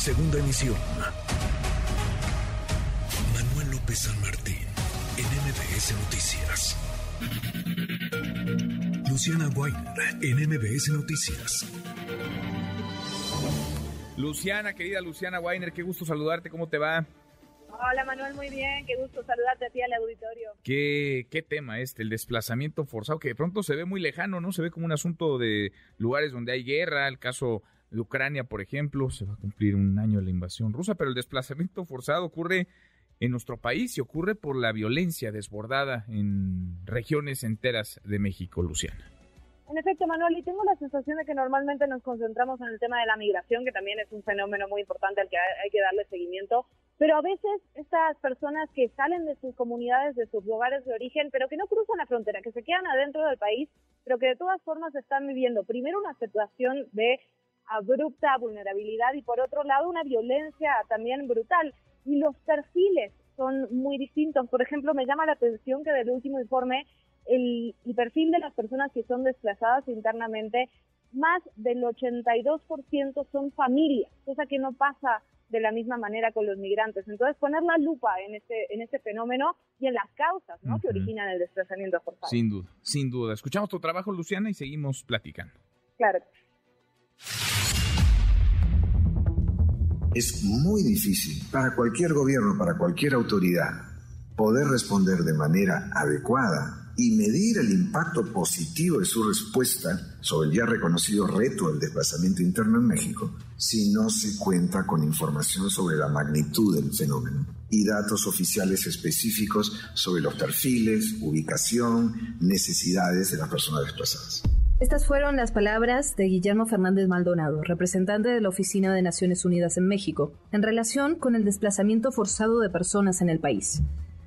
Segunda emisión. Manuel López San Martín, en MBS Noticias. Luciana Weiner, en MBS Noticias. Luciana, querida Luciana Weiner, qué gusto saludarte, ¿cómo te va? Hola Manuel, muy bien, qué gusto saludarte a ti al auditorio. ¿Qué, qué tema este, el desplazamiento forzado, que de pronto se ve muy lejano, ¿no? Se ve como un asunto de lugares donde hay guerra, el caso de Ucrania, por ejemplo, se va a cumplir un año de la invasión rusa, pero el desplazamiento forzado ocurre en nuestro país y ocurre por la violencia desbordada en regiones enteras de México, Luciana. En efecto, Manuel, y tengo la sensación de que normalmente nos concentramos en el tema de la migración, que también es un fenómeno muy importante al que hay que darle seguimiento, pero a veces estas personas que salen de sus comunidades, de sus lugares de origen, pero que no cruzan la frontera, que se quedan adentro del país, pero que de todas formas están viviendo primero una situación de abrupta vulnerabilidad y por otro lado una violencia también brutal. Y los perfiles son muy distintos. Por ejemplo, me llama la atención que del último informe el, perfil de las personas que son desplazadas internamente, más del 82% son familias, cosa que no pasa de la misma manera con los migrantes. Entonces, poner la lupa en este, en este fenómeno y en las causas ¿no? que originan el desplazamiento forzado. Sin duda, sin duda. Escuchamos tu trabajo, Luciana, y seguimos platicando. Claro. Es muy difícil para cualquier gobierno, para cualquier autoridad, poder responder de manera adecuada y medir el impacto positivo de su respuesta sobre el ya reconocido reto del desplazamiento interno en México si no se cuenta con información sobre la magnitud del fenómeno y datos oficiales específicos sobre los perfiles, ubicación, necesidades de las personas desplazadas. Estas fueron las palabras de Guillermo Fernández Maldonado, representante de la Oficina de Naciones Unidas en México, en relación con el desplazamiento forzado de personas en el país.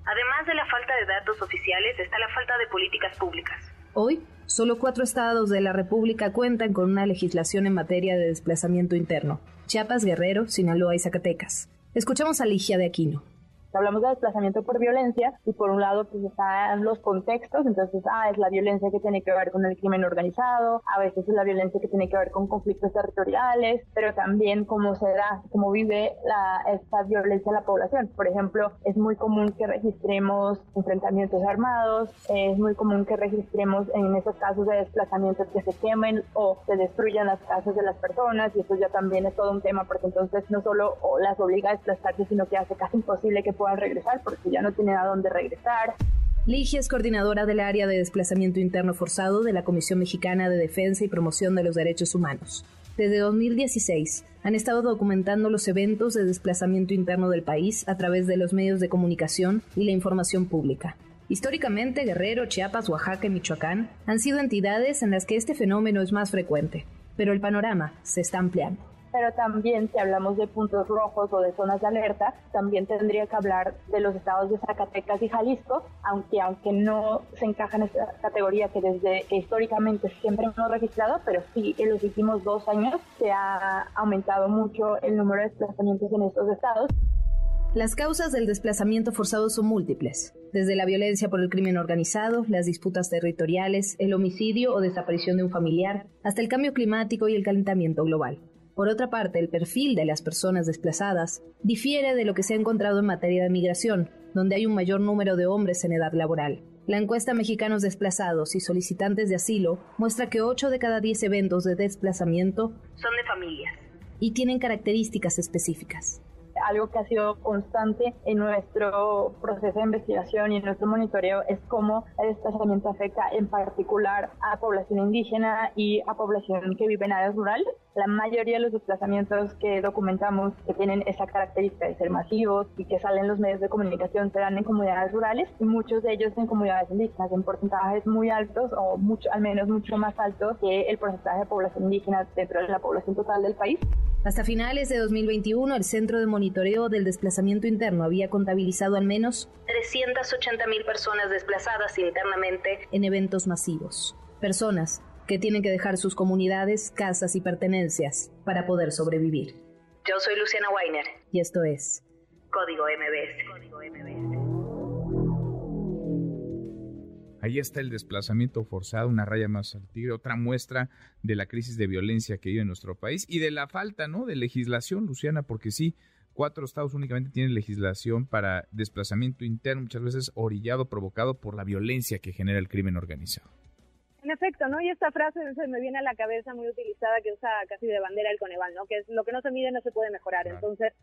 Además de la falta de datos oficiales, está la falta de políticas públicas. Hoy, solo cuatro estados de la República cuentan con una legislación en materia de desplazamiento interno. Chiapas, Guerrero, Sinaloa y Zacatecas. Escuchamos a Ligia de Aquino hablamos de desplazamiento por violencia y por un lado pues están los contextos, entonces ah, es la violencia que tiene que ver con el crimen organizado, a veces es la violencia que tiene que ver con conflictos territoriales, pero también cómo se da, cómo vive la, esta violencia en la población. Por ejemplo, es muy común que registremos enfrentamientos armados, es muy común que registremos en esos casos de desplazamientos que se quemen o se destruyan las casas de las personas y eso ya también es todo un tema porque entonces no solo las obliga a desplazarse, sino que hace casi imposible que puedan regresar porque ya no tienen a dónde regresar. Ligia es coordinadora del área de desplazamiento interno forzado de la Comisión Mexicana de Defensa y Promoción de los Derechos Humanos. Desde 2016 han estado documentando los eventos de desplazamiento interno del país a través de los medios de comunicación y la información pública. Históricamente, Guerrero, Chiapas, Oaxaca y Michoacán han sido entidades en las que este fenómeno es más frecuente, pero el panorama se está ampliando pero también si hablamos de puntos rojos o de zonas de alerta, también tendría que hablar de los estados de Zacatecas y Jalisco, aunque aunque no se encaja en esta categoría que desde que históricamente siempre hemos registrado, pero sí en los últimos dos años se ha aumentado mucho el número de desplazamientos en estos estados. Las causas del desplazamiento forzado son múltiples, desde la violencia por el crimen organizado, las disputas territoriales, el homicidio o desaparición de un familiar, hasta el cambio climático y el calentamiento global. Por otra parte, el perfil de las personas desplazadas difiere de lo que se ha encontrado en materia de migración, donde hay un mayor número de hombres en edad laboral. La encuesta Mexicanos Desplazados y Solicitantes de Asilo muestra que 8 de cada 10 eventos de desplazamiento son de familias y tienen características específicas algo que ha sido constante en nuestro proceso de investigación y en nuestro monitoreo es cómo el desplazamiento afecta en particular a población indígena y a población que vive en áreas rurales. La mayoría de los desplazamientos que documentamos que tienen esa característica de ser masivos y que salen en los medios de comunicación se dan en comunidades rurales y muchos de ellos en comunidades indígenas en porcentajes muy altos o mucho, al menos mucho más altos que el porcentaje de población indígena dentro de la población total del país. Hasta finales de 2021, el Centro de Monitoreo del Desplazamiento Interno había contabilizado al menos 380 mil personas desplazadas internamente en eventos masivos. Personas que tienen que dejar sus comunidades, casas y pertenencias para poder sobrevivir. Yo soy Luciana Weiner. Y esto es Código MBS. Código MBS. Ahí está el desplazamiento forzado, una raya más al tigre, otra muestra de la crisis de violencia que vive nuestro país y de la falta, ¿no? De legislación, Luciana, porque sí, cuatro estados únicamente tienen legislación para desplazamiento interno, muchas veces orillado, provocado por la violencia que genera el crimen organizado. En efecto, ¿no? Y esta frase se me viene a la cabeza muy utilizada que usa casi de bandera el Coneval, ¿no? Que es lo que no se mide no se puede mejorar. Entonces,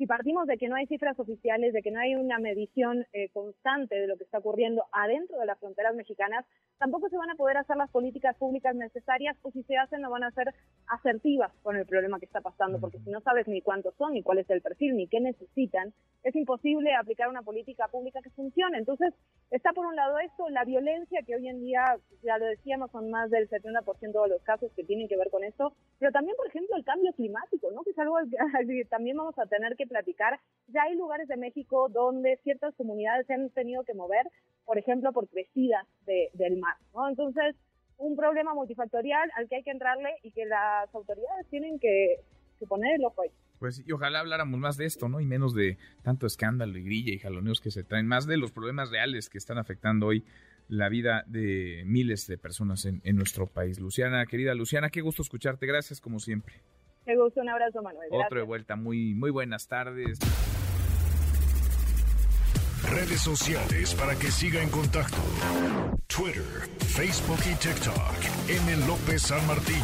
si partimos de que no hay cifras oficiales, de que no hay una medición eh, constante de lo que está ocurriendo adentro de las fronteras mexicanas, tampoco se van a poder hacer las políticas públicas necesarias o si se hacen no van a ser asertivas con el problema que está pasando, porque si no sabes ni cuántos son, ni cuál es el perfil, ni qué necesitan, es imposible aplicar una política pública que funcione. Entonces, está por un lado esto, la violencia que hoy en día, ya lo decíamos, son más del 70% de los casos que tienen que ver con esto, pero también, por ejemplo, el cambio climático, ¿no? Que es algo que también vamos a tener que platicar. Ya hay lugares de México donde ciertas comunidades se han tenido que mover, por ejemplo, por crecidas del mar, ¿no? Entonces, un problema multifactorial al que hay que entrarle y que las autoridades tienen que, poner el ojo ahí. Pues y ojalá habláramos más de esto, ¿no? Y menos de tanto escándalo y grilla y jaloneos que se traen, más de los problemas reales que están afectando hoy la vida de miles de personas en, en nuestro país. Luciana, querida Luciana, qué gusto escucharte. Gracias como siempre. Qué gusto, un abrazo, Manuel. Otro de vuelta, muy, muy buenas tardes. Redes sociales para que siga en contacto: Twitter, Facebook y TikTok. M. López San Martín.